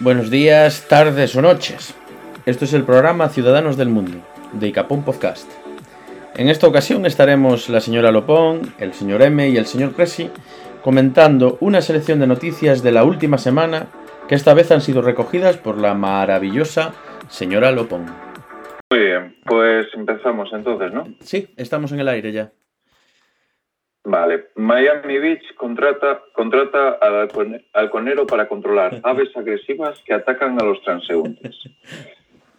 Buenos días, tardes o noches. Esto es el programa Ciudadanos del Mundo, de Icapón Podcast. En esta ocasión estaremos la señora Lopón, el señor M y el señor Presi comentando una selección de noticias de la última semana que esta vez han sido recogidas por la maravillosa señora Lopón. Muy bien, pues empezamos entonces, ¿no? Sí, estamos en el aire ya. Vale, Miami Beach contrata, contrata al halconero para controlar aves agresivas que atacan a los transeúntes.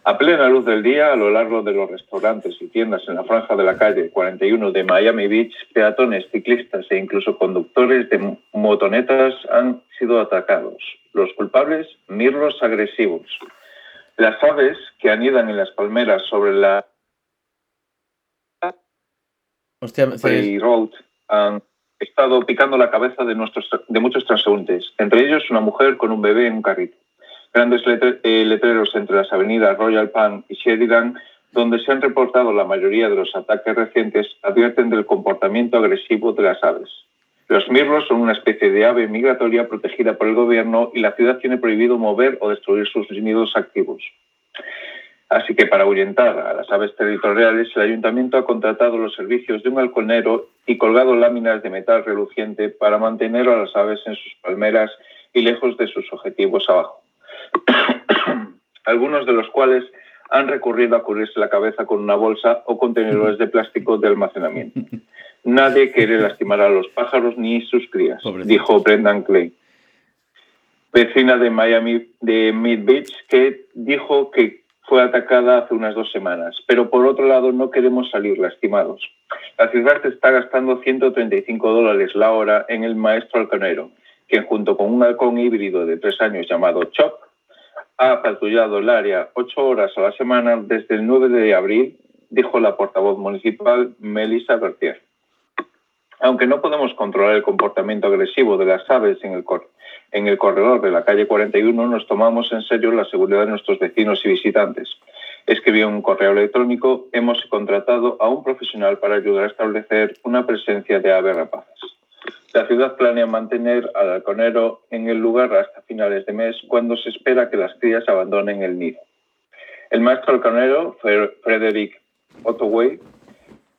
A plena luz del día, a lo largo de los restaurantes y tiendas en la franja de la calle 41 de Miami Beach, peatones, ciclistas e incluso conductores de motonetas han sido atacados. Los culpables, mirlos agresivos. Las aves que anidan en las palmeras sobre la Hostia, Road han estado picando la cabeza de, nuestros, de muchos transeúntes, entre ellos una mujer con un bebé en un carrito. Grandes eh, letreros entre las avenidas Royal Palm y Sheridan, donde se han reportado la mayoría de los ataques recientes, advierten del comportamiento agresivo de las aves. Los mirlos son una especie de ave migratoria protegida por el gobierno y la ciudad tiene prohibido mover o destruir sus nidos activos. Así que para ahuyentar a las aves territoriales, el ayuntamiento ha contratado los servicios de un halconero y colgado láminas de metal reluciente para mantener a las aves en sus palmeras y lejos de sus objetivos abajo. Algunos de los cuales han recurrido a cubrirse la cabeza con una bolsa o contenedores de plástico de almacenamiento. Nadie quiere lastimar a los pájaros ni sus crías, dijo Brendan Clay, vecina de Miami, de Mid Beach, que dijo que fue atacada hace unas dos semanas. Pero por otro lado, no queremos salir lastimados. La ciudad está gastando 135 dólares la hora en el maestro halconero, quien junto con un halcón híbrido de tres años llamado Chop, ha patrullado el área ocho horas a la semana desde el 9 de abril, dijo la portavoz municipal Melissa Bertier. Aunque no podemos controlar el comportamiento agresivo de las aves en el, en el corredor de la calle 41, nos tomamos en serio la seguridad de nuestros vecinos y visitantes. Escribió un correo electrónico, hemos contratado a un profesional para ayudar a establecer una presencia de aves rapaces. La ciudad planea mantener al halconero en el lugar hasta finales de mes, cuando se espera que las crías abandonen el nido. El maestro halconero, Frederick Ottaway,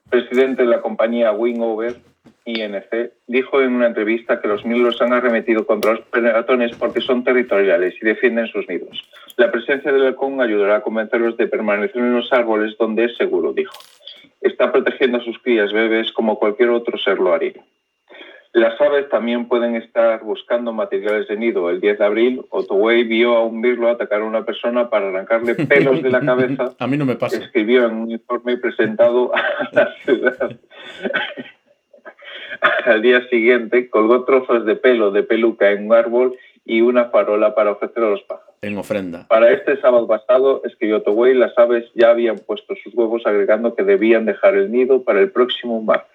presidente de la compañía Wingover, INC, dijo en una entrevista que los milos han arremetido contra los peatones porque son territoriales y defienden sus nidos. La presencia del halcón ayudará a convencerlos de permanecer en los árboles donde es seguro, dijo. Está protegiendo a sus crías bebés como cualquier otro ser lo haría. Las aves también pueden estar buscando materiales de nido. El 10 de abril, Ottaway vio a un mirlo atacar a una persona para arrancarle pelos de la cabeza. a mí no me pasa. Escribió en un informe presentado a la ciudad. Al día siguiente colgó trozos de pelo de peluca en un árbol y una farola para ofrecer a los pájaros. En ofrenda. Para este sábado pasado, escribió Ottaway, las aves ya habían puesto sus huevos agregando que debían dejar el nido para el próximo martes.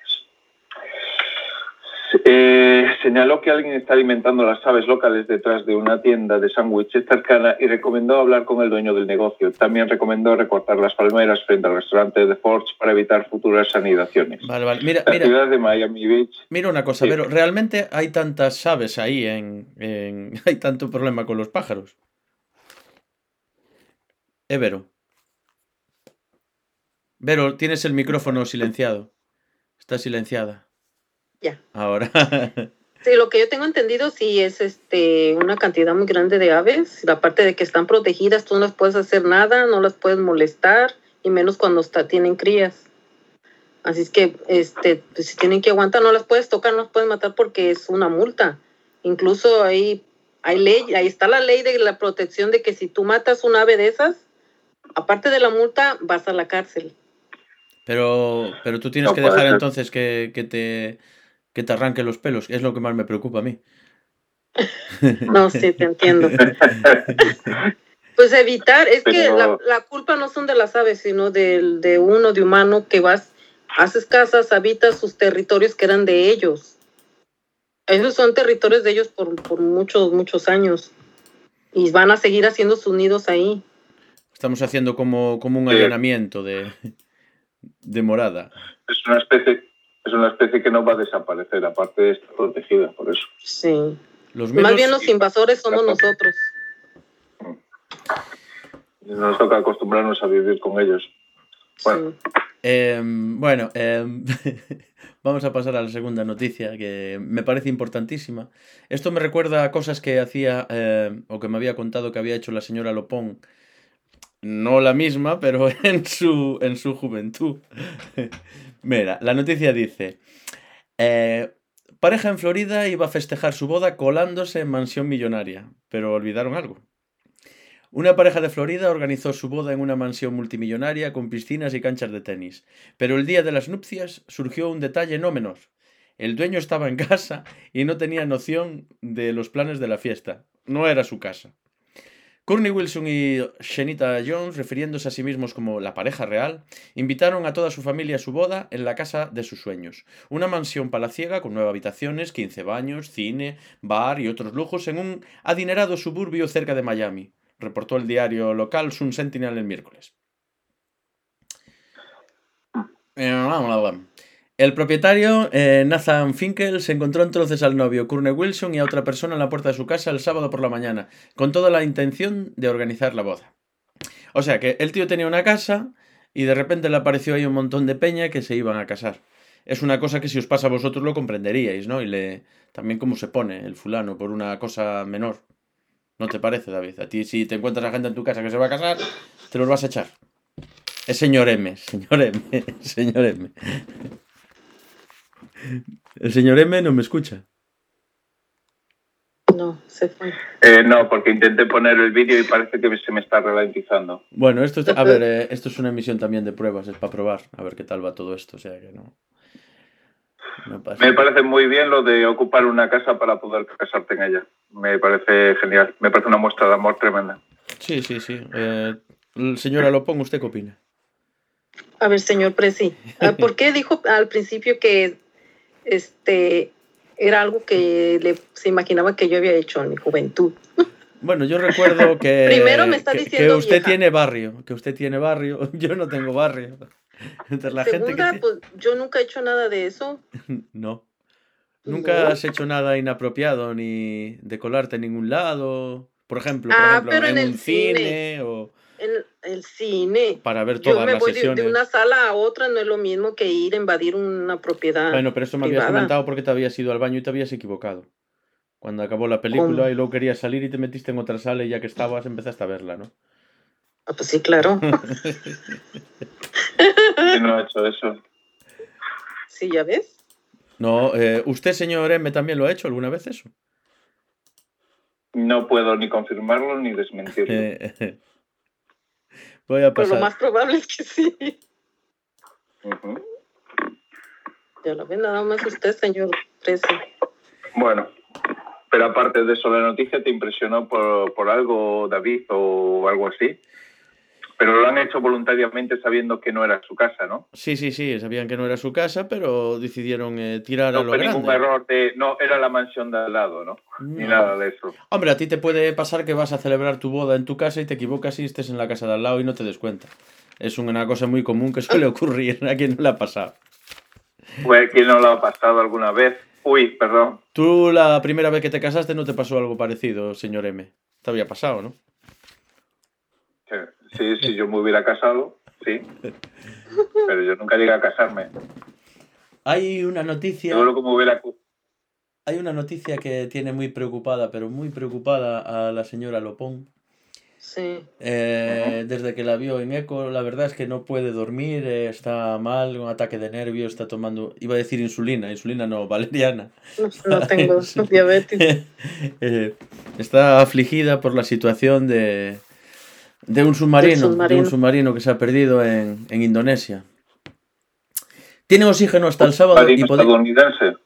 Eh, señaló que alguien está alimentando las aves locales detrás de una tienda de sándwiches cercana y recomendó hablar con el dueño del negocio. También recomendó recortar las palmeras frente al restaurante de Forge para evitar futuras anidaciones. Vale, vale. Mira, la mira, ciudad de Miami Beach. Mira una cosa, Sí. pero ¿realmente hay tantas aves ahí en, en- hay tanto problema con los pájaros? Eh, Vero. Vero, tienes el micrófono silenciado. Está silenciada. Ya. Ahora. Sí, lo que yo tengo entendido sí es este una cantidad muy grande de aves. La parte de que están protegidas, tú no las puedes hacer nada, no las puedes molestar, y menos cuando está, tienen crías. Así es que este, pues, si tienen que aguantar, no las puedes tocar, no las puedes matar porque es una multa. Incluso ahí hay ley, ahí está la ley de la protección de que si tú matas un ave de esas, aparte de la multa, vas a la cárcel. Pero, pero tú tienes No que dejar ser. entonces que, que te, que te arranque los pelos, que es lo que más me preocupa a mí. No, sí, te entiendo. Pues evitar, es que la, la culpa no son de las aves, sino del- de, uno, de humano, que vas, haces casas, habitas sus territorios que eran de ellos. Esos son territorios de ellos por, por muchos, muchos años. Y van a seguir haciendo sus nidos ahí. Estamos haciendo como, como un allanamiento de, de morada. Es una especie, es una especie que no va a desaparecer, aparte de estar protegida, por eso. Sí. Los Más bien los invasores somos nosotros. Nos toca acostumbrarnos a vivir con ellos. Bueno, em, bueno em, vamos a pasar a la segunda noticia que me parece importantísima. Esto me recuerda a cosas que hacía em, o que me había contado que había hecho la señora Lopón. No la misma, pero en su, en su juventud. Mira, la noticia dice, eh, pareja en Florida iba a festejar su boda colándose en mansión millonaria, pero olvidaron algo. Una pareja de Florida organizó su boda en una mansión multimillonaria con piscinas y canchas de tenis, pero el día de las nupcias surgió un detalle no menor. El dueño estaba en casa y no tenía noción de los planes de la fiesta. No era su casa. Courtney Wilson y Shenita Jones, refiriéndose a sí mismos como la pareja real, invitaron a toda su familia a su boda en la casa de sus sueños, una mansión palaciega con nueve habitaciones, 15 baños, cine, bar y otros lujos en un adinerado suburbio cerca de Miami reportó el diario local Sun Sentinel el miércoles. El propietario, eh, Nathan Finkel, se encontró entonces al novio Courtney Wilson y a otra persona en la puerta de su casa el sábado por la mañana, con toda la intención de organizar la boda. O sea que el tío tenía una casa y de repente le apareció ahí un montón de peña que se iban a casar. Es una cosa que si os pasa a vosotros lo comprenderíais, ¿no? Y le también cómo se pone el fulano por una cosa menor. ¿No te parece, David? A ti, si te encuentras a gente en tu casa que se va a casar, te los vas a echar. Es señor M, señor M, señor M. El señor M no me escucha. No, se fue. Eh, no, porque intenté poner el vídeo y parece que se me está ralentizando. Bueno, esto es, a ver, eh, esto es una emisión también de pruebas, es para probar, a ver qué tal va todo esto, o sea que no. Me parece muy bien lo de ocupar una casa para poder casarte en ella. Me parece genial. Me parece una muestra de amor tremenda. Sí, sí, sí. Eh, señora Lopón, ¿usted qué opina? A ver, señor Presi, ah, ¿por qué dijo al principio que este era algo que le, se imaginaba que yo había hecho en mi juventud? Bueno, yo recuerdo que. Primero me está diciendo. Que usted tiene barrio. Que usted tiene barrio. Yo no tengo barrio. Entre la gente que pues yo nunca he hecho nada de eso. no. Nunca has hecho nada inapropiado ni de colarte en ningún lado. Por ejemplo, por ah, ejemplo en, el cine, o en el cine. Para ver todas yo me voy De, una sala a otra no es lo mismo que ir a invadir una propiedad. Bueno, pero eso me habías comentado porque te habías ido al baño y te habías equivocado. Cuando acabó la película y luego querías salir y te metiste en otra sala y ya que estabas empezaste a verla, ¿no? Ah, pues sí, claro. no ha hecho eso? Sí, ya ves. No, eh, ¿usted, señor M, también lo ha hecho alguna vez eso? No puedo ni confirmarlo ni desmentirlo. Voy a pasar. Pero lo más probable es que sí. Ya lo ve nada más usted, señor Bueno, pero aparte de eso, ¿la noticia te impresionó por, por algo, David, o algo así? Pero lo han hecho voluntariamente sabiendo que no era su casa, ¿no? Sí, sí, sí, sabían que no era su casa, pero decidieron eh, tirar a lo fue ningún error de... No, era la mansión de al lado, ¿no? Ni nada de eso. Hombre, a ti te puede pasar que vas a celebrar tu boda en tu casa y te equivocas y estés en la casa de al lado y no te des cuenta. Es una cosa muy común que suele ocurrir a quien no le ha pasado. Pues, ¿quién no lo ha pasado alguna vez? Uy, perdón. Tú la primera vez que te casaste no te pasó algo parecido, señor M. Te había pasado, ¿no? Sí, si yo me hubiera casado, sí. Pero yo nunca llegué a casarme. Hay una noticia. hubiera... Hay una noticia que tiene muy preocupada, pero muy preocupada a la señora Lopón. Sí. Eh, desde que la vio en eco, la verdad es que no puede dormir, eh, está mal, un ataque de nervios, está tomando, iba a decir insulina, insulina no, valeriana. No, tengo diabetes. Eh, está afligida por la situación de, de un submarino, de un submarino que se ha perdido en, en Indonesia. Tiene oxígeno hasta el sábado y estadounidense?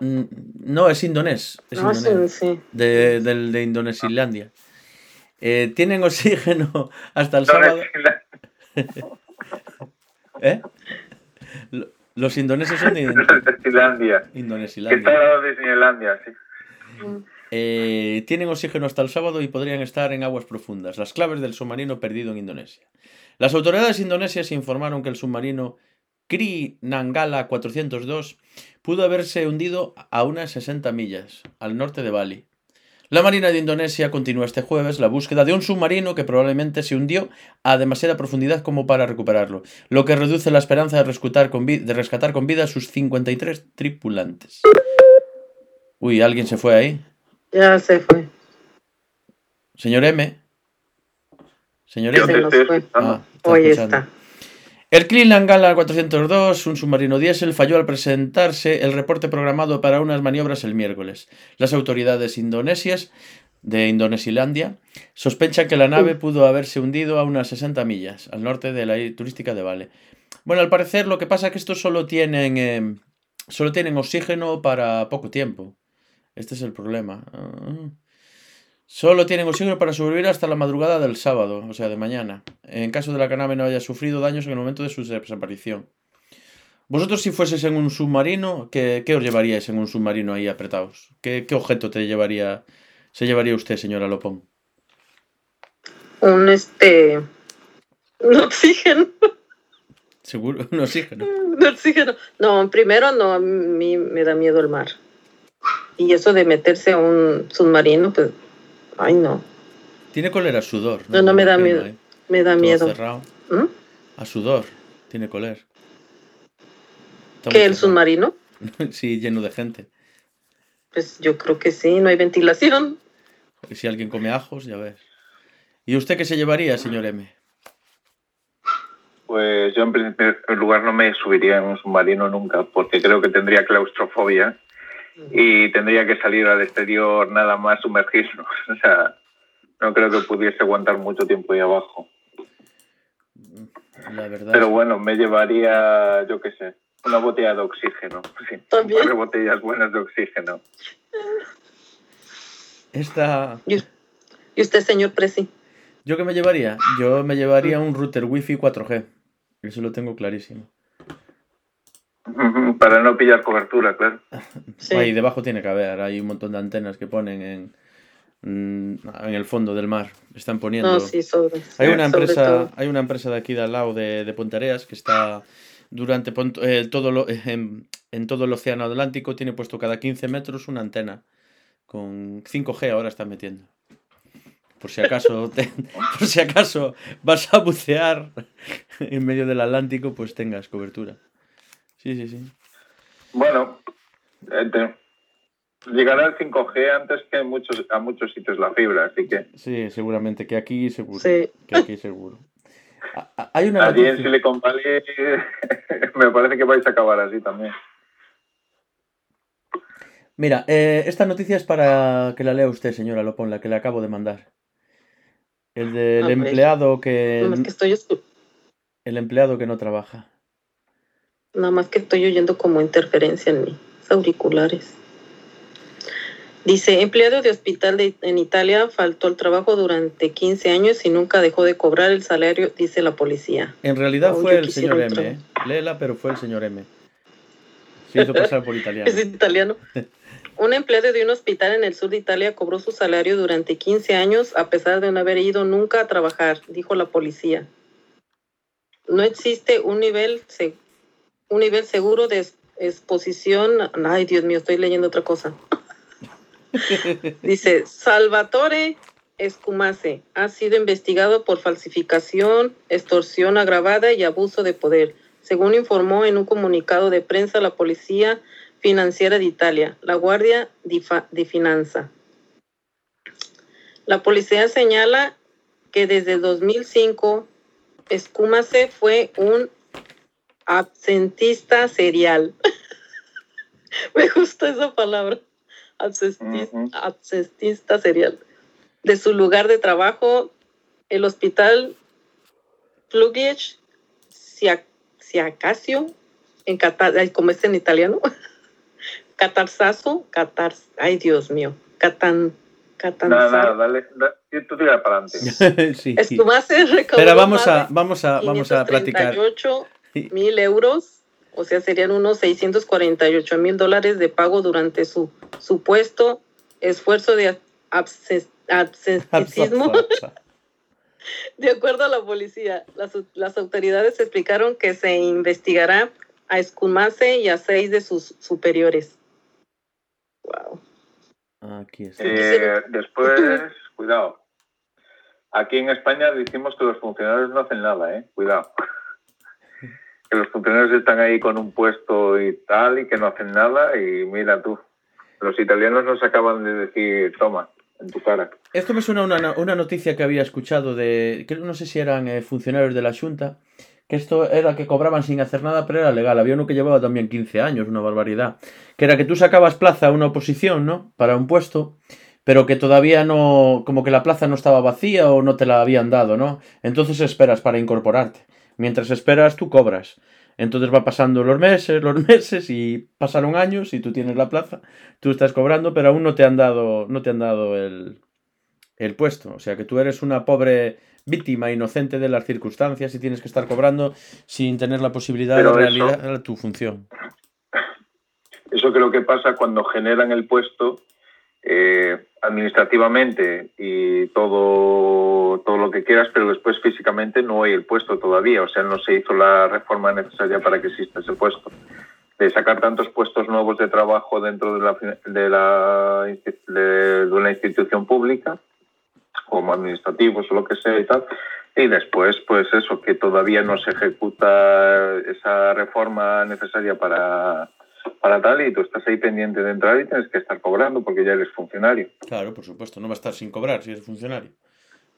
Mm, no, es indonés. Es no, indonés sí. De, de, de Indonesilandia. Eh, tienen oxígeno hasta el sábado. ¿Eh? Los indoneses son de Indonesilandia. Indonesilandia. Está de Disneylandia, sí. Eh, tienen oxígeno hasta el sábado y podrían estar en aguas profundas. Las claves del submarino perdido en Indonesia. Las autoridades indonesias informaron que el submarino Kri Nangala 402 pudo haberse hundido a unas 60 millas al norte de Bali. La Marina de Indonesia continúa este jueves la búsqueda de un submarino que probablemente se hundió a demasiada profundidad como para recuperarlo, lo que reduce la esperanza de rescatar con, de rescatar con vida a sus 53 tripulantes. Uy, ¿alguien se fue ahí? Ya se fue. Señor M. Señor M. Ah, Hoy está. El Cleveland Gala 402, un submarino diésel, falló al presentarse el reporte programado para unas maniobras el miércoles. Las autoridades indonesias de Indonesilandia sospechan que la nave pudo haberse hundido a unas 60 millas al norte de la isla turística de Vale. Bueno, al parecer lo que pasa es que estos solo tienen, eh, solo tienen oxígeno para poco tiempo. Este es el problema. Ah. Solo tienen oxígeno para sobrevivir hasta la madrugada del sábado, o sea, de mañana, en caso de la que la nave no haya sufrido daños en el momento de su desaparición. Vosotros, si fueses en un submarino, ¿qué, os llevaríais en un submarino ahí apretados? ¿Qué, objeto te llevaría, se llevaría usted, señora Lopón? Un este. Un oxígeno. ¿Seguro? ¿Un oxígeno? Un oxígeno. No, primero no, a mí me da miedo el mar. Y eso de meterse a un submarino, pues Ay, no. Tiene colera a sudor. No, no, me, da miedo. ¿eh? Me da miedo. cerrado. ¿Mm? A sudor. Tiene coler. ¿Qué, el submarino? sí, lleno de gente. Pues yo creo que sí, no hay ventilación. Y si alguien come ajos, ya ves. ¿Y usted qué se llevaría, señor M? Pues yo en primer lugar no me subiría en un submarino nunca, porque creo que tendría claustrofobia y tendría que salir al exterior nada más sumergirnos. O sea, no creo que pudiese aguantar mucho tiempo ahí abajo. La verdad. Pero bueno, me llevaría, yo qué sé, una botella de oxígeno. Sí, ¿También? botellas buenas de oxígeno. Esta... ¿Y usted, señor Presi? ¿Yo qué me llevaría? Yo me llevaría un router wifi 4G. Eso lo tengo clarísimo. Para no pillar cobertura, claro. Ahí debajo tiene que haber, hay un montón de antenas que ponen en, mm, en el fondo del mar. Están poniendo. hay una empresa, hay una empresa de aquí de al lado de, de Pontareas que está durante eh, todo lo, en, todo el océano Atlántico tiene puesto cada 15 metros una antena con 5G ahora están metiendo. Por si acaso, por si acaso vas a bucear en medio del Atlántico, pues tengas cobertura. Sí, sí, sí. Bueno, llegará el 5G antes que muchos, a muchos sitios la fibra, así que. Sí, seguramente, que aquí seguro. Sí. Que aquí seguro. Hay una Allí en Silicon Valley me parece que vais a acabar así también. Mira, eh, esta noticia es para que la lea usted, señora Lopón, la que le acabo de mandar. El del empleado que... que estoy... El empleado que no trabaja. Nada más que estoy oyendo como interferencia en mis auriculares. Dice, empleado de hospital en Italia faltó al trabajo durante 15 años y nunca dejó de cobrar el salario, dice la policía. En realidad fue el señor M. ¿eh? Léela, pero fue el señor M. Se hizo pasar por italiano. es italiano. un empleado de un hospital en el sur de Italia cobró su salario durante 15 años a pesar de no haber ido nunca a trabajar, dijo la policía. No existe un nivel un nivel seguro de exposición. Ay, Dios mío, estoy leyendo otra cosa. Dice, Salvatore Escumase ha sido investigado por falsificación, extorsión agravada y abuso de poder, según informó en un comunicado de prensa la Policía Financiera de Italia, la Guardia de Finanza. La policía señala que desde 2005 Escumase fue un absentista serial. Me gusta esa palabra. Absentista, serial. De su lugar de trabajo, el hospital Plugich Siacasio, en Catar, como es en italiano, Catarzazo, Catar, ay Dios mío, Catan, Nada, nada, dale, tú tira para adelante. sí, Pero vamos a, vamos a, vamos a platicar mil euros, o sea, serían unos 648 mil dólares de pago durante su supuesto esfuerzo de absentismo. De acuerdo a la policía, las, las, autoridades explicaron que se investigará a Escumase y a seis de sus superiores. Wow. Aquí está. Eh, después, cuidado. Aquí en España decimos que los funcionarios no hacen nada, ¿eh? Cuidado. Que los funcionarios están ahí con un puesto y tal y que no hacen nada y mira tú. Los italianos nos acaban de decir, toma, en tu cara. Esto me suena a una, una noticia que había escuchado de, no sé si eran eh, funcionarios de la Junta, que esto era que cobraban sin hacer nada, pero era legal. Había uno que llevaba también 15 años, una barbaridad. Que era que tú sacabas plaza a una oposición, ¿no? Para un puesto, pero que todavía no, como que la plaza no estaba vacía o no te la habían dado, ¿no? Entonces esperas para incorporarte. Mientras esperas, tú cobras. Entonces va pasando los meses, los meses y pasaron años y tú tienes la plaza, tú estás cobrando, pero aún no te han dado, no te han dado el, el puesto. O sea que tú eres una pobre víctima inocente de las circunstancias y tienes que estar cobrando sin tener la posibilidad Pero de realizar tu función. Eso creo que pasa cuando generan el puesto eh, administrativamente y todo, todo lo que quieras, pero después físicamente no hay el puesto todavía. O sea, no se hizo la reforma necesaria para que exista ese puesto. De sacar tantos puestos nuevos de trabajo dentro de, la, de, de una institución pública, como administrativos o lo que sea y tal. Y después, pues eso, que todavía no se ejecuta esa reforma necesaria para, para tal y tú estás ahí pendiente de entrar y tienes que estar cobrando porque ya eres funcionario. Claro, por supuesto, no va a estar sin cobrar si eres funcionario.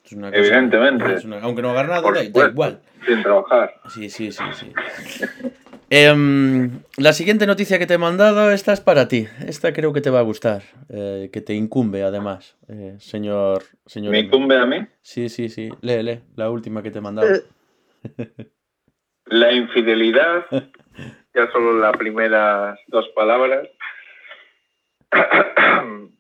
Es una Evidentemente. es una- aunque no hagas nada, da, igual. Sin trabajar. Sí, sí, sí, sí. Em, la siguiente noticia que te he mandado, esta es para ti. Esta creo que te va a gustar, eh, que te incumbe además, eh, señor, señor. ¿Me incumbe a mí? Sí, sí, sí. Lee, lee, la última que te he mandado. Eh, La infidelidad, ya solo las primeras dos palabras.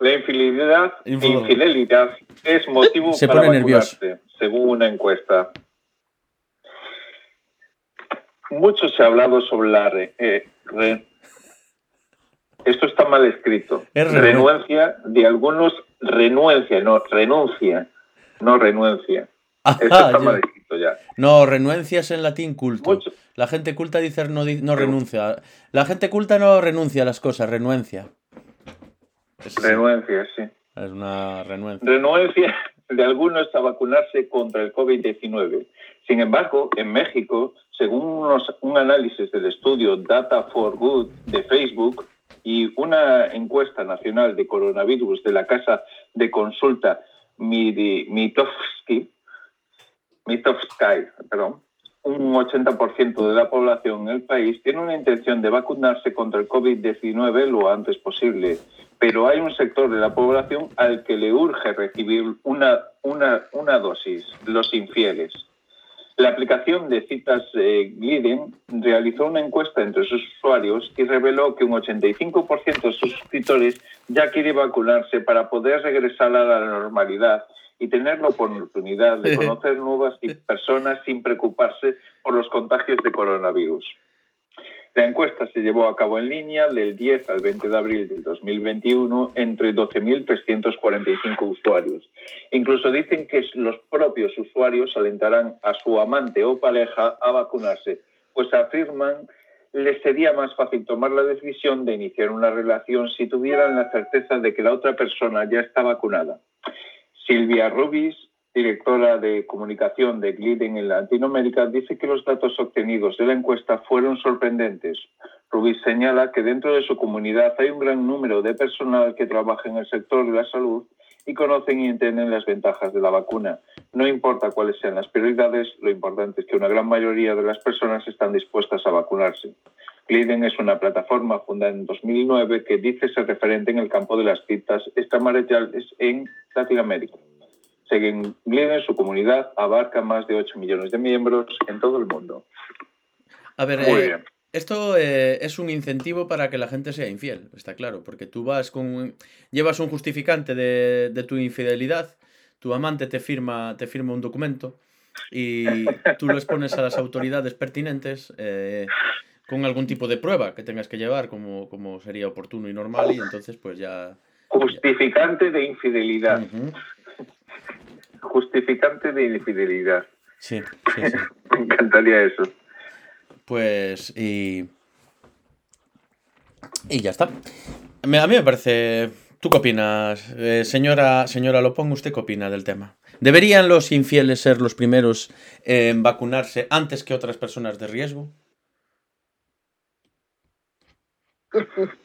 La infidelidad, Info- infidelidad es motivo Se para pone vacunarse, según una encuesta. Mucho se ha hablado sobre la re- eh, re- esto está mal escrito. Es re- renuencia de algunos renuencia, no renuncia, no renuncia. Esto Ajá, está yo- mal escrito ya. No, renuncias en latín culto. Mucho. La gente culta dice no, no renuncia. La gente culta no renuncia a las cosas, renuencia. Es, Renuncia, sí. es una renuencia. renuencia de algunos a vacunarse contra el COVID-19. Sin embargo, en México, según unos- un análisis del estudio Data for Good de Facebook y una encuesta nacional de coronavirus de la casa de consulta Midi- Mitofsky, Mitofsky, perdón, un 80% de la población en el país tiene una intención de vacunarse contra el COVID-19 lo antes posible, pero hay un sector de la población al que le urge recibir una, una, una dosis, los infieles. La aplicación de citas eh, Gliden realizó una encuesta entre sus usuarios y reveló que un 85% de sus suscriptores ya quiere vacunarse para poder regresar a la normalidad y tener la oportunidad de conocer nuevas personas sin preocuparse por los contagios de coronavirus. La encuesta se llevó a cabo en línea del 10 al 20 de abril del 2021 entre 12.345 usuarios. Incluso dicen que los propios usuarios alentarán a su amante o pareja a vacunarse, pues afirman les sería más fácil tomar la decisión de iniciar una relación si tuvieran la certeza de que la otra persona ya está vacunada. Silvia Rubis, directora de comunicación de Gliden en Latinoamérica, dice que los datos obtenidos de la encuesta fueron sorprendentes. Rubis señala que dentro de su comunidad hay un gran número de personal que trabaja en el sector de la salud y conocen y entienden las ventajas de la vacuna. No importa cuáles sean las prioridades, lo importante es que una gran mayoría de las personas están dispuestas a vacunarse. Gliden es una plataforma fundada en 2009 que dice ser referente en el campo de las citas extramariales en Latinoamérica. Según Gliden, su comunidad abarca más de 8 millones de miembros en todo el mundo. A ver, Muy eh, bien. esto eh, es un incentivo para que la gente sea infiel, está claro, porque tú vas con llevas un justificante de, de tu infidelidad, tu amante te firma, te firma un documento y tú lo expones a las autoridades pertinentes eh, con algún tipo de prueba que tengas que llevar como, como sería oportuno y normal y entonces pues ya... Justificante de infidelidad. Justificante de infidelidad. Sí, sí, sí. Me encantaría eso. Pues y... Y ya está. A mí me parece ¿Tú qué opinas, eh, señora, señora Lopón? ¿Usted qué opina del tema? ¿Deberían los infieles ser los primeros en vacunarse antes que otras personas de riesgo?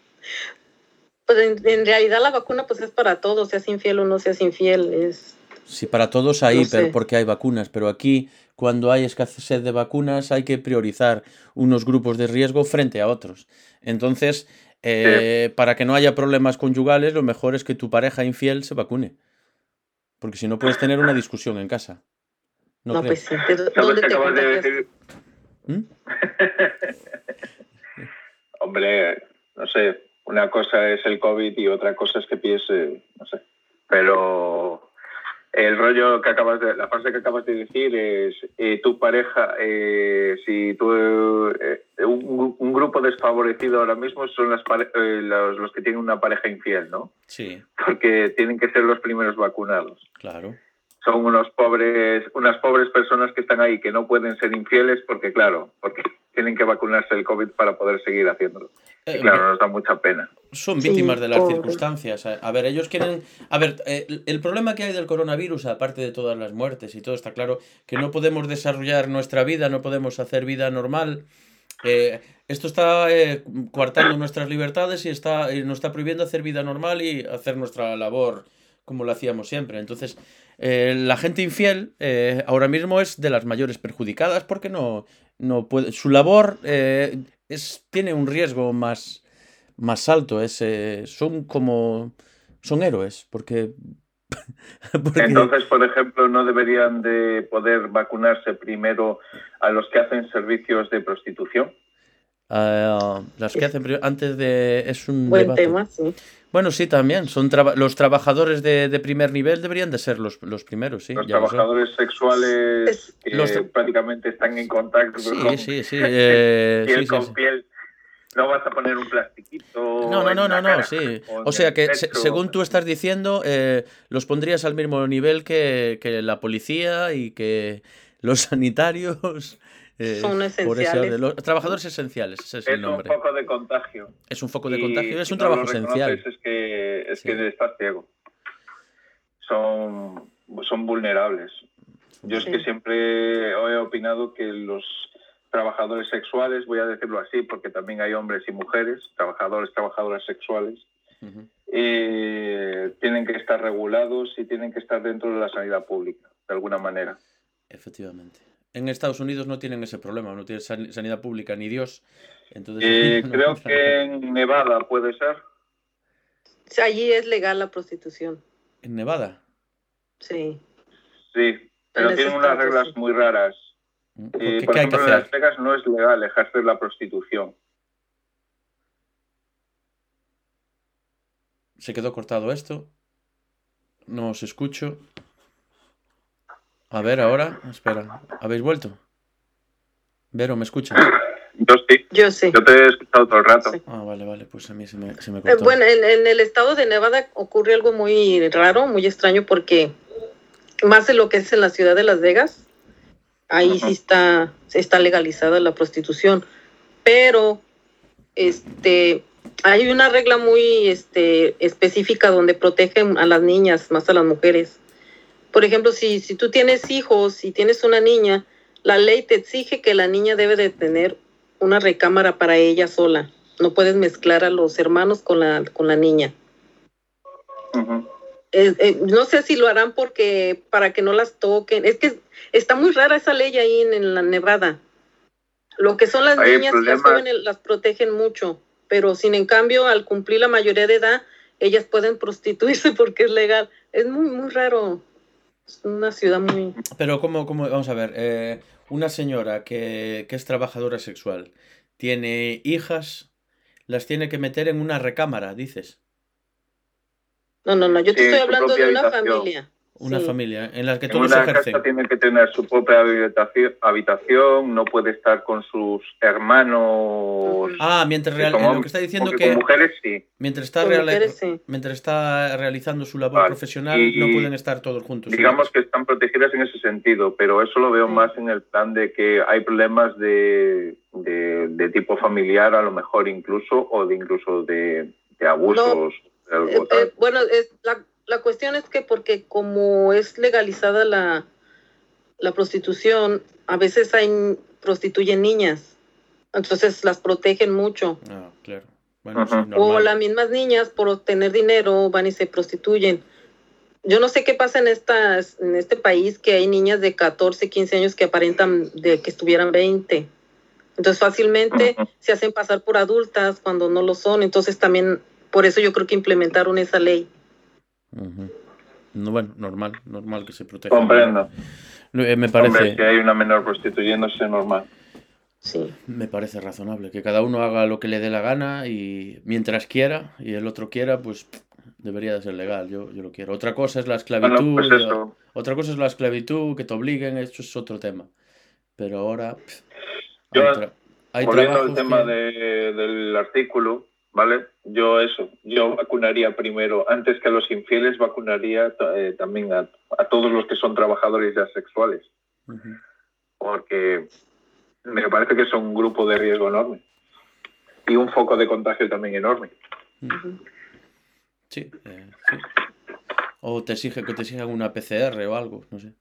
Pues en, realidad la vacuna pues es para todos, seas infiel o no seas infiel. Es... Sí, para todos ahí, pero porque hay vacunas, pero aquí cuando hay escasez de vacunas hay que priorizar unos grupos de riesgo frente a otros. Entonces, eh, para que no haya problemas conyugales, lo mejor es que tu pareja infiel se vacune. Porque si no puedes tener una discusión en casa. No, pues sí. ¿Dónde te de ¿Mm? Hombre, no sé, una cosa es el COVID y otra cosa es que piense, no sé. Pero el rollo que acabas de, la frase que acabas de decir es eh, tu pareja, eh, si tú, eh, un, grupo desfavorecido ahora mismo son las los, los, que tienen una pareja infiel, ¿no? Sí. Porque tienen que ser los primeros vacunados. Claro son unos pobres, unas pobres personas que están ahí que no pueden ser infieles porque, claro, porque tienen que vacunarse el COVID para poder seguir haciéndolo. Y eh, claro, nos da mucha pena. Son víctimas de las circunstancias. A ver, ellos quieren... A ver, eh, el problema que hay del coronavirus, aparte de todas las muertes y todo, está claro que no podemos desarrollar nuestra vida, no podemos hacer vida normal. Eh, esto está coartando nuestras libertades y, está, y nos está prohibiendo hacer vida normal y hacer nuestra labor como lo hacíamos siempre. Entonces, eh, la gente infiel eh, ahora mismo es de las mayores perjudicadas porque no, no puede. Su labor eh, es, tiene un riesgo más, más alto. Es, son como. Son héroes. Porque, Entonces, por ejemplo, no deberían de poder vacunarse primero a los que hacen servicios de prostitución. Ah, las que hacen antes de. Es un. Buen tema, sí. Bueno, sí, también. Son los trabajadores de, de, primer nivel deberían de ser los, los primeros, sí. Los trabajadores sexuales que los prácticamente están en contacto sí, con sí, sí, eh, piel con piel. No vas a poner un plastiquito. No, no, no, no, no, sí. O, sea que, según tú estás diciendo, eh, los pondrías al mismo nivel que, que la policía y que los sanitarios eh, Son esenciales. los trabajadores esenciales, ese es, el nombre. Es un foco de contagio. Es un foco de contagio, es un trabajo esencial. Es que, es que estás ciego. Son, son vulnerables. Yo es que siempre he opinado que los trabajadores sexuales, voy a decirlo así, porque también hay hombres y mujeres, trabajadores, trabajadoras sexuales, eh, tienen que estar regulados y tienen que estar dentro de la sanidad pública, de alguna manera. Efectivamente en Estados Unidos no tienen ese problema, no tienen sanidad pública ni Dios. Entonces, eh, creo que en Nevada puede ser. Allí es legal la prostitución. ¿En Nevada? Sí. Sí, pero tienen unas reglas muy raras. Mm, ¿Qué, por ejemplo, en Las Vegas no es legal ejercer la prostitución. Se quedó cortado esto. No os escucho. A ver, ahora, espera, ¿habéis vuelto? Vero, ¿me escuchas? Yo sí. Yo sí. Yo te he escuchado todo el rato. Ah, vale, vale, pues a mí se me, se me eh, bueno, en, el estado de Nevada ocurre algo muy raro, muy extraño, porque más de lo que es en la ciudad de Las Vegas, ahí sí está, está legalizada la prostitución. Pero este hay una regla muy este, específica donde protegen a las niñas, más a las mujeres por ejemplo, si, si tú tienes hijos y tienes una niña, la ley te exige que la niña debe de tener una recámara para ella sola. No puedes mezclar a los hermanos con la, con la niña. Eh, no sé si lo harán porque para que no las toquen. Es que está muy rara esa ley ahí en, la Nevada. Lo que son las niñas las jóvenes las protegen mucho, pero sin en cambio al cumplir la mayoría de edad ellas pueden prostituirse porque es legal. Es muy muy raro. Es una ciudad muy... Pero ¿cómo, cómo vamos a ver, eh, una señora que, que es trabajadora sexual, tiene hijas, las tiene que meter en una recámara, dices. No, no, no, yo te estoy hablando de una familia. Una familia en la que todos una ejercen. Casa tiene que tener su propia habitación, no puede estar con sus hermanos. Ah, mientras lo que está diciendo que con mujeres sí. Mientras está, mientras está realizando su labor profesional no pueden estar todos juntos. Digamos que están protegidas en ese sentido, pero eso lo veo más en el plan de que hay problemas de, de, tipo familiar a lo mejor incluso o de incluso de, abusos Eh, eh, bueno, es, la, la, cuestión es que porque como es legalizada la, la prostitución, a veces hay prostituyen niñas, entonces las protegen mucho. Ah, claro. o las mismas niñas por tener dinero van y se prostituyen. Yo no sé qué pasa en, estas, en este país que hay niñas de 14, 15 años que aparentan de que estuvieran 20. Entonces fácilmente se hacen pasar por adultas cuando no lo son. Entonces también por eso yo creo que implementaron esa ley. No, bueno, normal, normal que se proteja. Comprendo. Eh, me parece... que hay una menor prostituyéndose normal. Sí. Me parece razonable que cada uno haga lo que le dé la gana y mientras quiera y el otro quiera, pues debería de ser legal. Yo, yo lo quiero. Otra cosa es la esclavitud. Pues otra cosa es la esclavitud, que te obliguen, eso es otro tema. Pero ahora. yo, volviendo al tema del artículo, ¿vale? Yo eso, yo vacunaría primero, antes que a los infieles, vacunaría eh, también a, todos los que son trabajadores ya sexuales. Porque me parece que son un grupo de riesgo enorme. Y un foco de contagio también enorme. Sí, eh, sí. O te exige que te exijan una PCR o algo, no sé.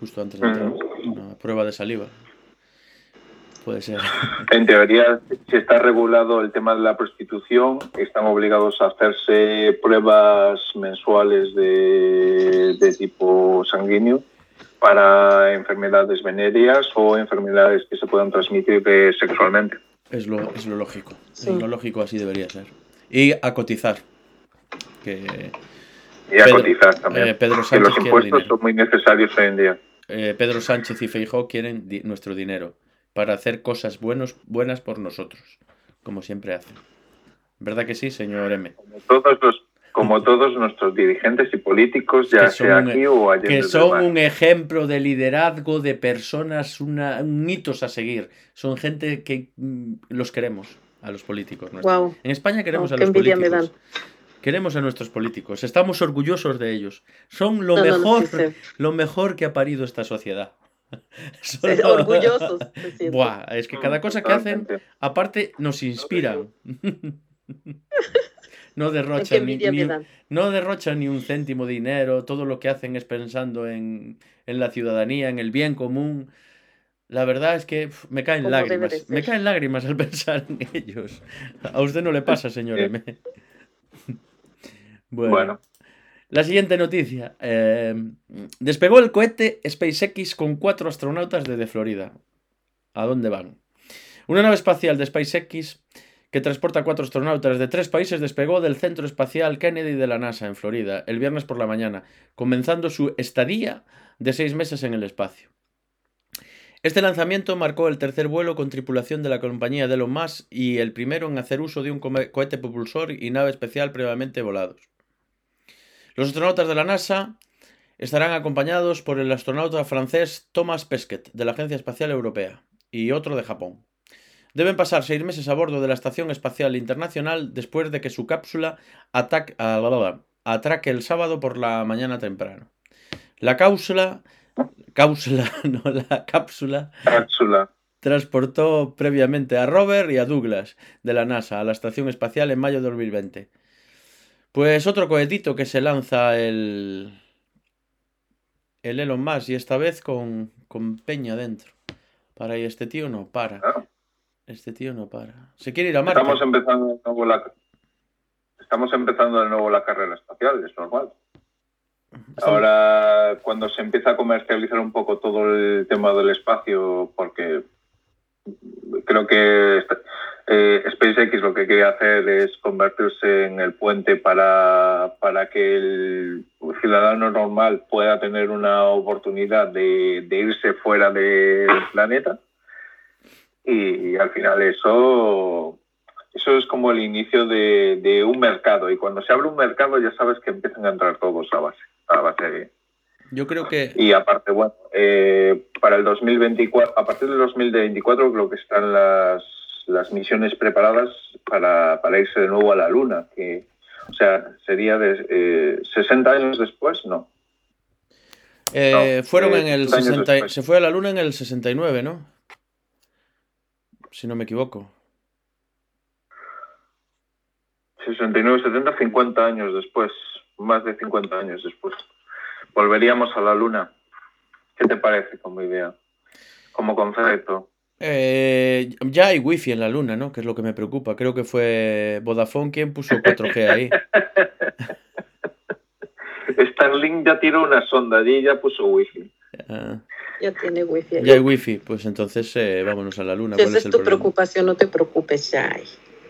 Justo antes de entrar. Una prueba de saliva. Puede ser. En teoría, si está regulado el tema de la prostitución, están obligados a hacerse pruebas mensuales de, de tipo sanguíneo para enfermedades venéreas o enfermedades que se puedan transmitir sexualmente. Es lo, es lo lógico. Es lo lógico, así debería ser. Y a cotizar. Que y a cotizar también. Eh, Pedro Sánchez los impuestos son muy necesarios hoy en día. Eh, Pedro Sánchez y Feijó quieren nuestro dinero para hacer cosas buenos, buenas por nosotros, como siempre hacen. ¿Verdad que sí, señor M? Como todos los como todos nuestros dirigentes y políticos, ya sea aquí o allá. Que son un ejemplo de liderazgo, de personas, una, un hitos a seguir. Son gente que mm, los queremos, a los políticos. En España queremos a los políticos. Queremos a nuestros políticos. Estamos orgullosos de ellos. Son lo mejor, lo mejor que ha parido esta sociedad. orgullosos. Buah, es que cada cosa que hacen, aparte, nos inspiran. no derrochan ni, no derrochan ni un céntimo de dinero, todo lo que hacen es pensando en, la ciudadanía, en el bien común. La verdad es que me caen lágrimas. Me caen lágrimas al pensar en ellos. A usted no le pasa, señor M. bueno. La siguiente noticia. Eh, despegó el cohete SpaceX con cuatro astronautas desde Florida. ¿A dónde van? Una nave espacial de SpaceX que transporta cuatro astronautas de tres países despegó del Centro Espacial Kennedy de la NASA en Florida el viernes por la mañana, comenzando su estadía de seis meses en el espacio. Este lanzamiento marcó el tercer vuelo con tripulación de la compañía de Elon Musk y el primero en hacer uso de un cohete propulsor y nave especial previamente volados. Los astronautas de la NASA estarán acompañados por el astronauta francés Thomas Pesquet, de la Agencia Espacial Europea, y otro de Japón. Deben pasar seis meses a bordo de la Estación Espacial Internacional después de que su cápsula atraque el sábado por la mañana temprano. La cápsula, cápsula, no, la cápsula, cápsula transportó previamente a Robert y a Douglas de la NASA a la Estación Espacial en mayo de 2020. Pues otro cohetito que se lanza el. El Elon Musk y esta vez con, con Peña dentro. Para y este tío no para. Ah. Este tío no para. Se quiere ir a Marte. Estamos empezando de nuevo la, Estamos empezando de nuevo la carrera espacial, es normal. Ahora, cuando se empieza a comercializar un poco todo el tema del espacio, porque creo que eh, SpaceX lo que quiere hacer es convertirse en el puente para, para que el ciudadano normal pueda tener una oportunidad de, irse fuera del planeta. Y, al final eso, eso es como el inicio de, un mercado. Y cuando se abre un mercado ya sabes que empiezan a entrar todos a base, a base de, yo creo que. Y aparte, bueno, eh, para el 2024, a partir del 2024, creo que están las, las misiones preparadas para, para, irse de nuevo a la Luna. Que, o sea, sería de 60 eh, años después, no. Eh, fueron en el 60, se fue a la Luna en el 69, ¿no? Si no me equivoco. 69, 70, 50 años después, más de 50 años después. Volveríamos a la Luna. ¿Qué te parece como idea? Como concepto. Eh, ya hay wifi en la luna, ¿no? Que es lo que me preocupa. Creo que fue Vodafone quien puso 4G ahí. Starlink ya tiró una sonda y ya puso wifi. Ah. Ya tiene wifi. Ya hay wifi, pues entonces eh, vámonos a la luna. Si esa es, tu preocupación, no te preocupes, ya hay.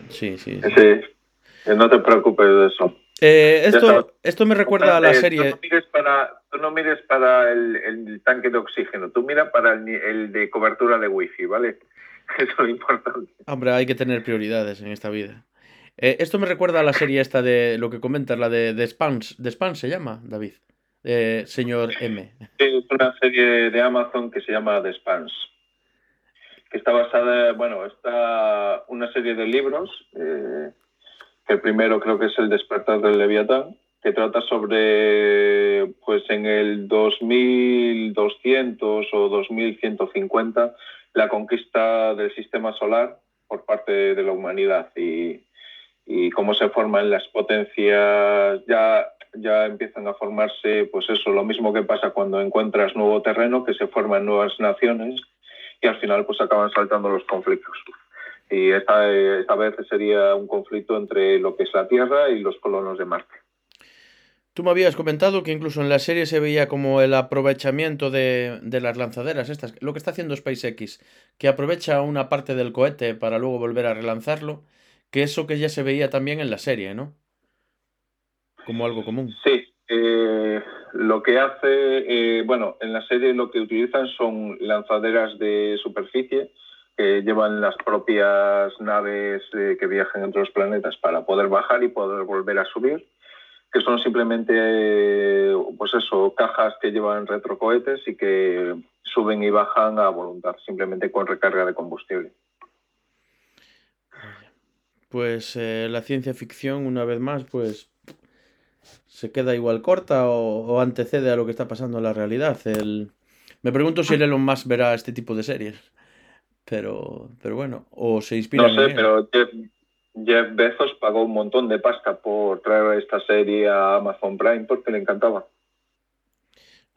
Sí, sí. Sí, no te preocupes de eso. Eh, esto, esto me recuerda a la serie. Tú no mires para, no mires para el, tanque de oxígeno, tú mira para el, de cobertura de wifi, ¿vale? Eso es lo importante. Hombre, hay que tener prioridades en esta vida. Eh, esto me recuerda a la serie esta de lo que comentas, la de, de Spans. ¿De Spans se llama, David? señor M. es una serie de Amazon que se llama The Spans. Que está basada, bueno, está una serie de libros. Eh, que el primero creo que es El despertar del Leviatán, que trata sobre, pues en el 2200 o 2150, la conquista del sistema solar por parte de la humanidad y, y cómo se forman las potencias, ya, ya empiezan a formarse, pues eso, lo mismo que pasa cuando encuentras nuevo terreno, que se forman nuevas naciones y al final pues acaban saltando los conflictos. Y esta, esta vez sería un conflicto entre lo que es la Tierra y los colonos de Marte. Tú me habías comentado que incluso en la serie se veía como el aprovechamiento de, de, las lanzaderas, estas, lo que está haciendo SpaceX, que aprovecha una parte del cohete para luego volver a relanzarlo, que eso que ya se veía también en la serie, ¿no? Como algo común. Sí, eh, lo que hace, eh, bueno, en la serie lo que utilizan son lanzaderas de superficie que llevan las propias naves eh, que viajan entre los planetas para poder bajar y poder volver a subir, que son simplemente, pues eso, cajas que llevan retrocohetes y que suben y bajan a voluntad, simplemente con recarga de combustible. Pues eh, la ciencia ficción, una vez más, pues se queda igual corta o, antecede a lo que está pasando en la realidad. El... Me pregunto si Elon Musk verá este tipo de series. Pero, pero bueno, o se inspira. No sé, pero Jeff, Bezos pagó un montón de pasta por traer esta serie a Amazon Prime porque le encantaba.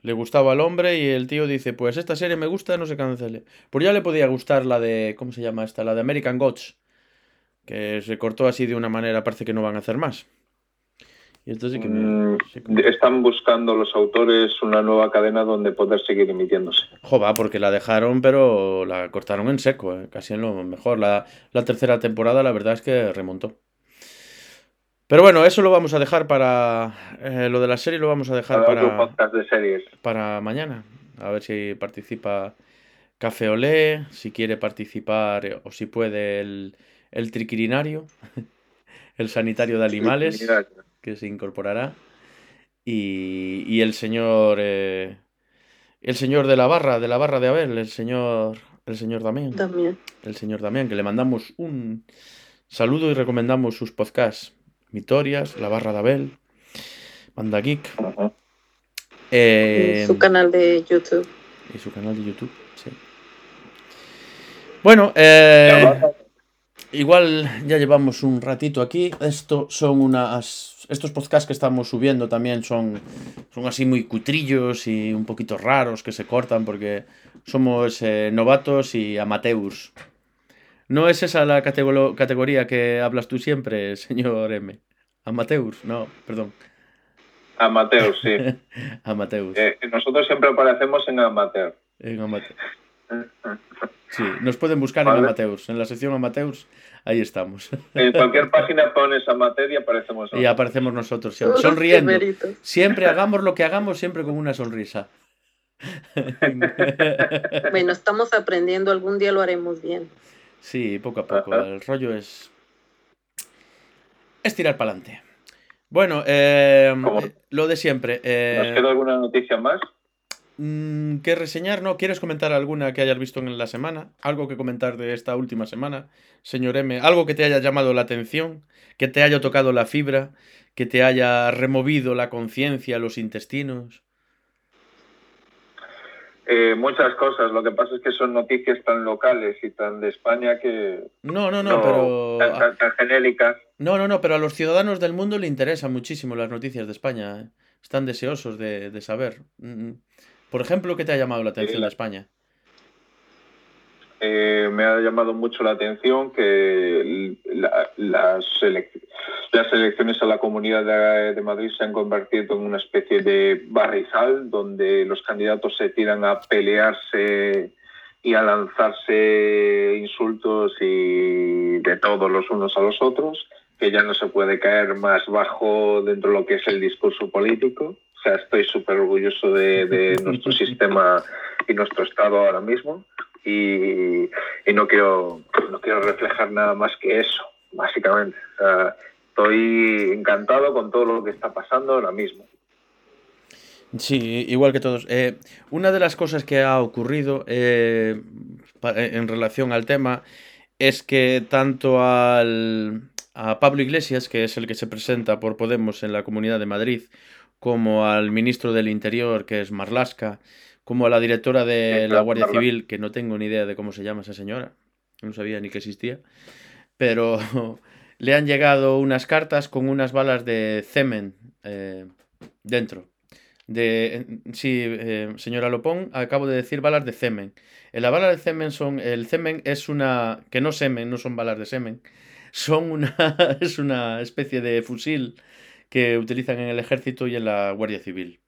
Le gustaba al hombre y el tío dice, pues esta serie me gusta, no se cancele. Pues ya le podía gustar la de, ¿cómo se llama esta? La de American Gods, que se cortó así de una manera, parece que no van a hacer más. Mm, están buscando los autores una nueva cadena donde poder seguir emitiéndose. Jova, porque la dejaron, pero la cortaron en seco, eh, casi en lo mejor. La, tercera temporada, la verdad es que remontó. Pero bueno, eso lo vamos a dejar para. Eh, lo de la serie lo vamos a dejar para. de series. Para mañana. A ver si participa Café Olé, si quiere participar eh, o si puede el, el triquirinario, el sanitario de animales que se incorporará. Y, el señor. Eh, el señor de la barra, de la barra de Abel, el señor. El señor Damián. El señor Damián, que le mandamos un saludo y recomendamos sus podcasts. Vitorias, La Barra de Abel, Manda Geek. Eh, su canal de YouTube. Y su canal de YouTube, sí. Bueno, eh, igual ya llevamos un ratito aquí. Esto son unas estos podcasts que estamos subiendo también son, son así muy cutrillos y un poquito raros que se cortan porque somos eh, novatos y amateurs. ¿No es esa la categoría que hablas tú siempre, señor M? Amateurs, no, perdón. Amateurs, sí. amateurs. Eh, nosotros siempre aparecemos en amateur. En amateur. Sí, nos pueden buscar en amateurs. En la sección amateurs Ahí estamos. En cualquier página pones amateur y aparecemos nosotros. Y aparecemos nosotros, siempre, sonriendo. Siempre hagamos lo que hagamos, siempre con una sonrisa. bueno, estamos aprendiendo, algún día lo haremos bien. Sí, poco a poco. El rollo es. Es tirar para adelante. Bueno, eh, lo de siempre. Eh, ¿Nos queda alguna noticia más? Mm, ¿Qué reseñar? ¿No? ¿Quieres comentar alguna que hayas visto en la semana? ¿Algo que comentar de esta última semana, señor M? ¿Algo que te haya llamado la atención? ¿Que te haya tocado la fibra? ¿Que te haya removido la conciencia, los intestinos? Eh, muchas cosas. Lo que pasa es que son noticias tan locales y tan de España que. No, no, no, pero. Tan, genéricas. No, no, no, pero a los ciudadanos del mundo le interesan muchísimo las noticias de España. ¿eh? Están deseosos de, de, saber. Mm, mm. Por ejemplo, ¿qué te ha llamado la atención de España? Eh, me ha llamado mucho la atención que las, elecciones a la Comunidad de, Madrid se han convertido en una especie de barrizal donde los candidatos se tiran a pelearse y a lanzarse insultos y de todos los unos a los otros, que ya no se puede caer más bajo dentro de lo que es el discurso político. O sea, estoy súper orgulloso de nuestro sistema y nuestro Estado ahora mismo y, no, quiero, no quiero reflejar nada más que eso, básicamente. estoy encantado con todo lo que está pasando ahora mismo. Sí, igual que todos. Eh, una de las cosas que ha ocurrido eh, en relación al tema es que tanto al, a Pablo Iglesias, que es el que se presenta por Podemos en la Comunidad de Madrid, como al ministro del Interior, que es Marlasca, como a la directora de la Guardia Civil, que no tengo ni idea de cómo se llama esa señora, no sabía ni que existía, pero le han llegado unas cartas con unas balas de cemen eh, dentro. De, sí, eh, señora Lopón, acabo de decir balas de semen. Eh, las balas de semen son, el semen es una, que no semen, no son balas de semen, son una, es una especie de fusil que utilizan en el ejército y en la Guardia Civil.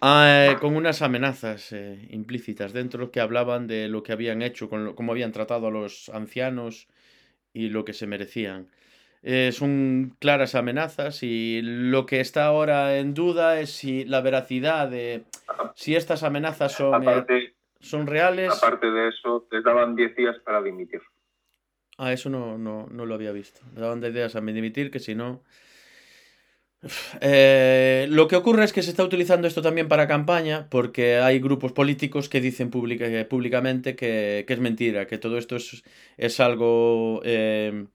Ah, eh, con unas amenazas eh, implícitas dentro que hablaban de lo que habían hecho, con cómo habían tratado a los ancianos y lo que se merecían. Eh, son claras amenazas y lo que está ahora en duda es si la veracidad de si estas amenazas son, son reales. Aparte de eso, te daban 10 días para dimitir. Ah, eso no, no, no lo había visto. Me daban 10 días a dimitir que si no eh, lo que ocurre es que se está utilizando esto también para campaña porque hay grupos políticos que dicen eh, públicamente que, es mentira, que todo esto es, algo eh,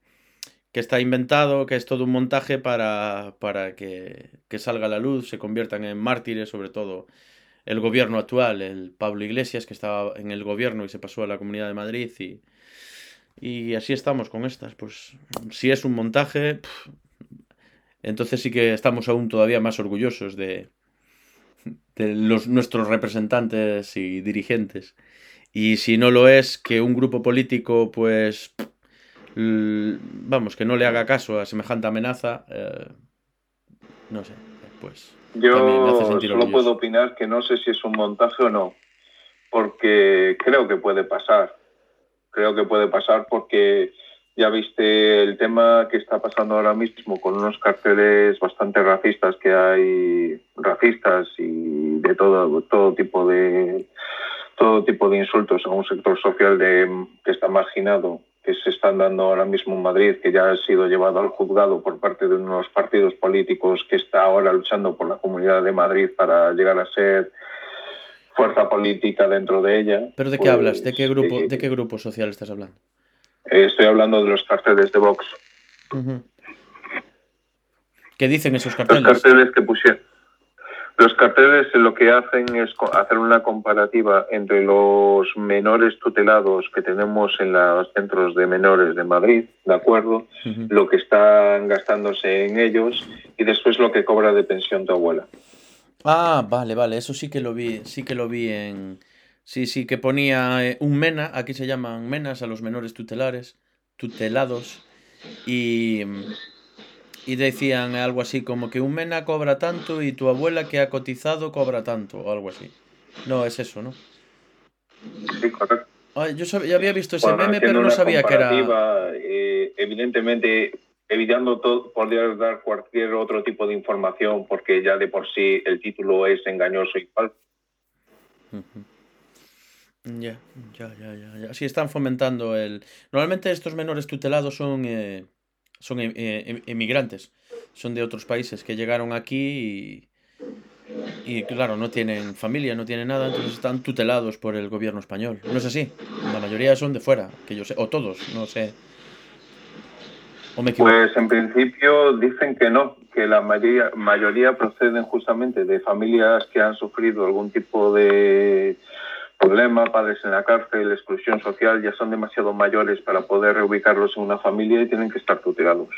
que está inventado, que es todo un montaje para, para que, salga a la luz, se conviertan en mártires, sobre todo el gobierno actual, el Pablo Iglesias, que estaba en el gobierno y se pasó a la Comunidad de Madrid y, y así estamos con estas. Pues si es un montaje, entonces sí que estamos aún todavía más orgullosos de, los, nuestros representantes y dirigentes. Y si no lo es, que un grupo político, pues, vamos, que no le haga caso a semejante amenaza, eh, no sé, pues... Yo solo puedo opinar que no sé si es un montaje o no, porque creo que puede pasar. Creo que puede pasar porque ya viste el tema que está pasando ahora mismo con unos carteles bastante racistas que hay, racistas y de todo, todo tipo de todo tipo de insultos a un sector social de, que está marginado, que se están dando ahora mismo en Madrid, que ya ha sido llevado al juzgado por parte de unos partidos políticos que está ahora luchando por la Comunidad de Madrid para llegar a ser fuerza política dentro de ella. ¿Pero de qué hablas? ¿De qué grupo, de qué grupo social estás hablando? Eh, estoy hablando de los carteles de Vox. ¿Qué dicen esos carteles? Los carteles que pusieron. Los carteles lo que hacen es hacer una comparativa entre los menores tutelados que tenemos en los centros de menores de Madrid, ¿de acuerdo? Lo que están gastándose en ellos y después lo que cobra de pensión tu abuela. Ah, vale, vale, eso sí que lo vi, sí que lo vi en, Sí, sí, que ponía eh, un MENA, aquí se llaman MENAS a los menores tutelares, tutelados, y, y decían algo así como que un MENA cobra tanto y tu abuela que ha cotizado cobra tanto, o algo así. No, es eso, ¿no? Sí, correcto. yo ya había visto ese meme, pero no sabía que era... Eh, evidentemente, evitando todo, poder dar cualquier otro tipo de información, porque ya de por sí el título es engañoso y falso. Ya, ya, ya, ya, ya. Sí, están fomentando el... Normalmente estos menores tutelados son, eh, son eh, em, emigrantes, son de otros países que llegaron aquí y, y, claro, no tienen familia, no tienen nada, entonces están tutelados por el gobierno español. ¿No es así? La mayoría son de fuera, que yo sé, o todos, no sé. ¿O me pues en principio dicen que no, que la mayoría, mayoría proceden justamente de familias que han sufrido algún tipo de problema, padres en la cárcel, exclusión social, ya son demasiado mayores para poder reubicarlos en una familia y tienen que estar tutelados.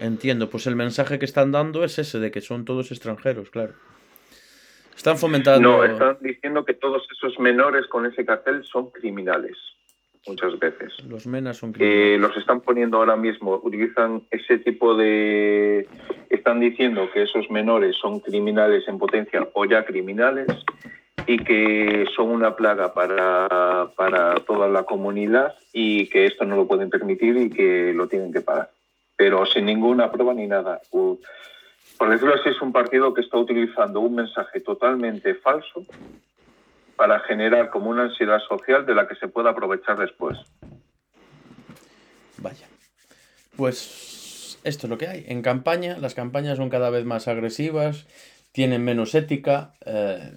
entiendo, pues el mensaje que están dando es ese, de que son todos extranjeros, claro. Están fomentando... No, están diciendo que todos esos menores con ese cartel son criminales, muchas veces. Los menas son criminales. los están poniendo ahora mismo, utilizan ese tipo de... Están diciendo que esos menores son criminales en potencia o ya criminales y que son una plaga para, para toda la comunidad y que esto no lo pueden permitir y que lo tienen que parar. Pero sin ninguna prueba ni nada. Por decirlo así, es un partido que está utilizando un mensaje totalmente falso para generar como una ansiedad social de la que se pueda aprovechar después. Vaya. Pues esto es lo que hay. En campaña, las campañas son cada vez más agresivas, tienen menos ética. Eh,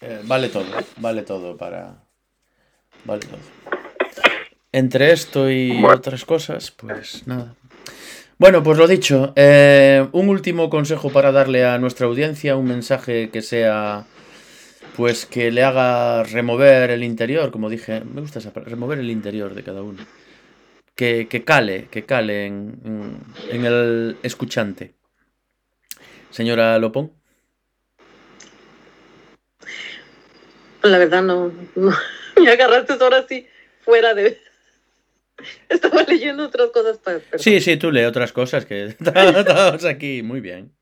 eh, vale todo, vale todo para. Vale todo. Entre esto y otras cosas, pues nada. Bueno, pues lo dicho, eh, un último consejo para darle a nuestra audiencia, un mensaje que sea, pues que le haga remover el interior, como dije, me gusta esa remover el interior de cada uno. Que, cale, que cale en, en el escuchante. Señora Lopón. La verdad no, me agarraste ahora sí fuera de... Estaba leyendo otras cosas para... Sí, sí, tú lees otras cosas que estamos aquí, muy bien.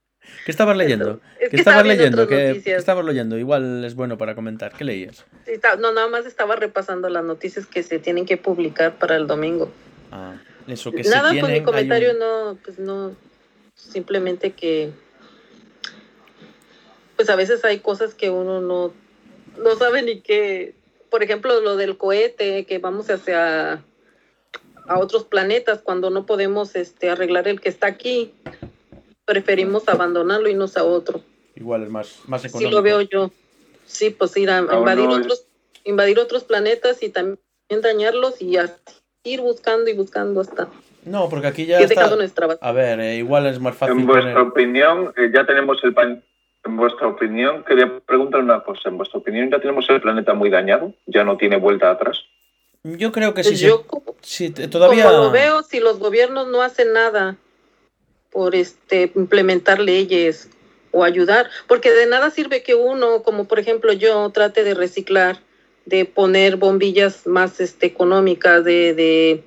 ¿Qué estabas leyendo? ¿Qué estabas leyendo? ¿Qué, estabas leyendo? Igual es bueno para comentar. ¿Qué leías? no, nada más estaba repasando las noticias que se tienen que publicar para el domingo. Ah, eso que Nada, pues mi comentario no, pues no, simplemente que, pues a veces hay cosas que uno no no sabe ni qué, por ejemplo, lo del cohete, que vamos hacia a otros planetas cuando no podemos este, arreglar el que está aquí, preferimos abandonarlo y irnos a otro. Igual es más, más económico. Sí lo veo yo. Sí, pues ir a ah, invadir otros, invadir otros planetas y también dañarlos y ir buscando y buscando hasta. No, porque aquí ya está... A ver, eh, igual es más fácil. En vuestra opinión, eh, ya tenemos el, pan en vuestra opinión, quería preguntar una cosa. En vuestra opinión, ¿ya tenemos el planeta muy dañado? ¿Ya no tiene vuelta atrás? Yo creo que sí. Yo, todavía... Como lo veo, si los gobiernos no hacen nada por este implementar leyes o ayudar, porque de nada sirve que uno, como por ejemplo yo, trate de reciclar, de poner bombillas más este, económicas, de, de,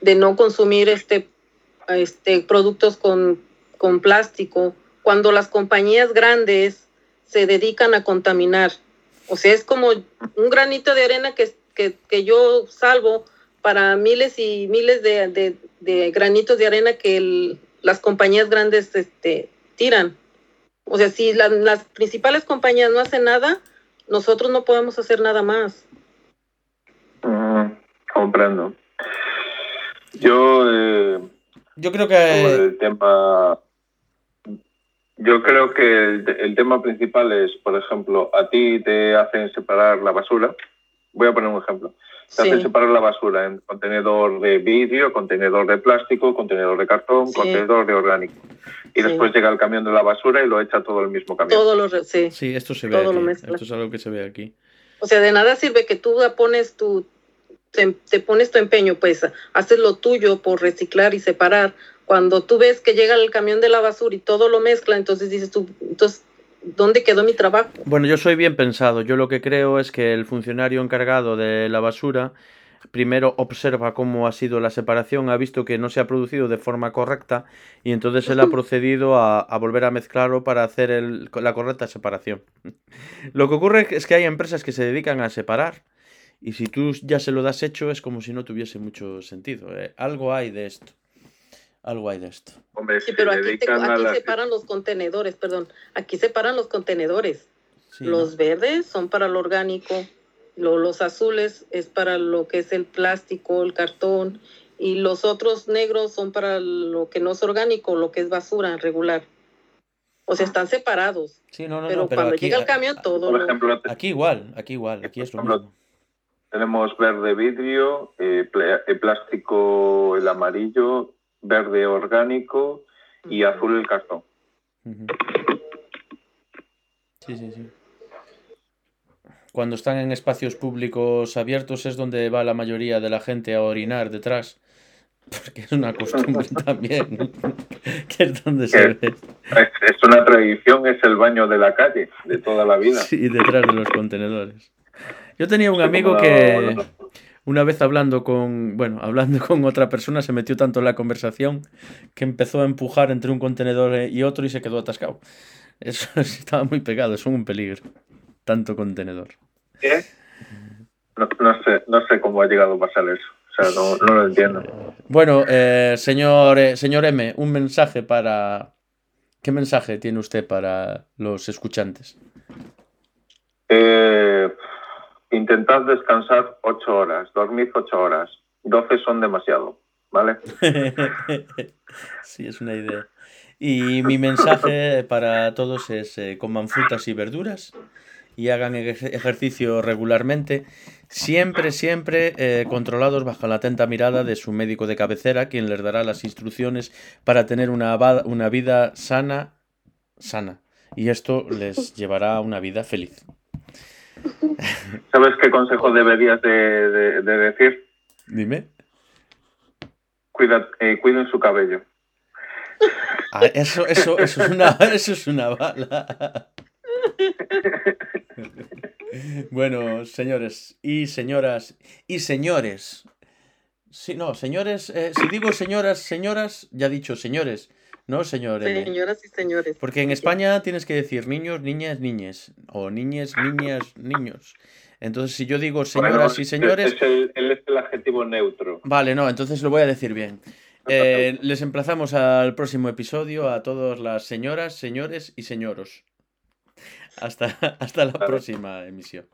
de no consumir este, este productos con, con plástico cuando las compañías grandes se dedican a contaminar. O sea, es como un granito de arena que, que, yo salvo para miles y miles de, de, granitos de arena que las compañías grandes este, tiran. O sea, si las principales compañías no hacen nada, nosotros no podemos hacer nada más. Mm, comprendo. Yo, eh, yo creo que el tema yo creo que el, tema principal es, por ejemplo, a ti te hacen separar la basura. Voy a poner un ejemplo. Te hacen separar la basura en contenedor de vidrio, contenedor de plástico, contenedor de cartón, contenedor de orgánico. Y después llega el camión de la basura y lo echa todo el mismo camión. Todo lo, sí. sí, esto se ve aquí. Esto es algo que se ve aquí. O sea, de nada sirve que tú pones tu, te, te pones tu empeño, pues haces lo tuyo por reciclar y separar, cuando tú ves que llega el camión de la basura y todo lo mezcla, entonces dices tú, entonces, ¿dónde quedó mi trabajo? Bueno, yo soy bien pensado. Yo lo que creo es que el funcionario encargado de la basura primero observa cómo ha sido la separación, ha visto que no se ha producido de forma correcta y entonces él ha procedido a, volver a mezclarlo para hacer la correcta separación. Lo que ocurre es que hay empresas que se dedican a separar y si tú ya se lo das hecho es como si no tuviese mucho sentido. ¿eh? Algo hay de esto. Algo hay de esto. sí, pero aquí, separan los contenedores, perdón. Aquí separan los contenedores. los verdes son para lo orgánico, los azules es para lo que es el plástico, el cartón, y los otros negros son para lo que no es orgánico, lo que es basura regular. O sea, están separados. Sí, no, no, pero, cuando llega el camión, todo. Por ejemplo, aquí igual, aquí igual, aquí es lo mismo. Tenemos verde vidrio, eh, plástico el amarillo, verde orgánico y azul el cartón. Sí, sí, sí. cuando están en espacios públicos abiertos es donde va la mayoría de la gente a orinar detrás. Porque es una costumbre también, que es donde se ve. Es una tradición, es el baño de la calle, de toda la vida. Sí, detrás de los contenedores. Yo tenía un amigo que una vez hablando con, bueno, hablando con otra persona se metió tanto en la conversación que empezó a empujar entre un contenedor y otro y se quedó atascado. Eso estaba muy pegado, es un peligro. Tanto contenedor. ¿Qué? No, sé, no sé cómo ha llegado a pasar eso. O sea, no, lo entiendo. Bueno, eh, señor, eh, señor M, un mensaje para... ¿Qué mensaje tiene usted para los escuchantes? Eh, intentad descansar ocho horas, dormid ocho horas. Doce son demasiado, ¿vale? sí, es una idea. Y mi mensaje para todos es eh, coman frutas y verduras y hagan ejercicio regularmente, siempre, siempre eh, controlados bajo la atenta mirada de su médico de cabecera, quien les dará las instrucciones para tener una, una vida sana, sana. Y esto les llevará a una vida feliz. ¿Sabes qué consejo deberías de, decir? Dime. Cuida, eh, cuiden su cabello. Ah, eso, eso, eso, es una, eso es una bala. Bueno, señores y señoras y señores. Sí, no, señores, eh, si digo señoras, señoras, ya dicho señores, no señores. Señoras y señores. Porque en España tienes que decir niños, niñas, niñes, o niñes, niñas, niños. Entonces, si yo digo señoras y señores. Es el, es el adjetivo neutro. Vale, no, entonces lo voy a decir bien. Eh, les emplazamos al próximo episodio a todas las señoras, señores y señoros. Hasta, hasta la próxima emisión.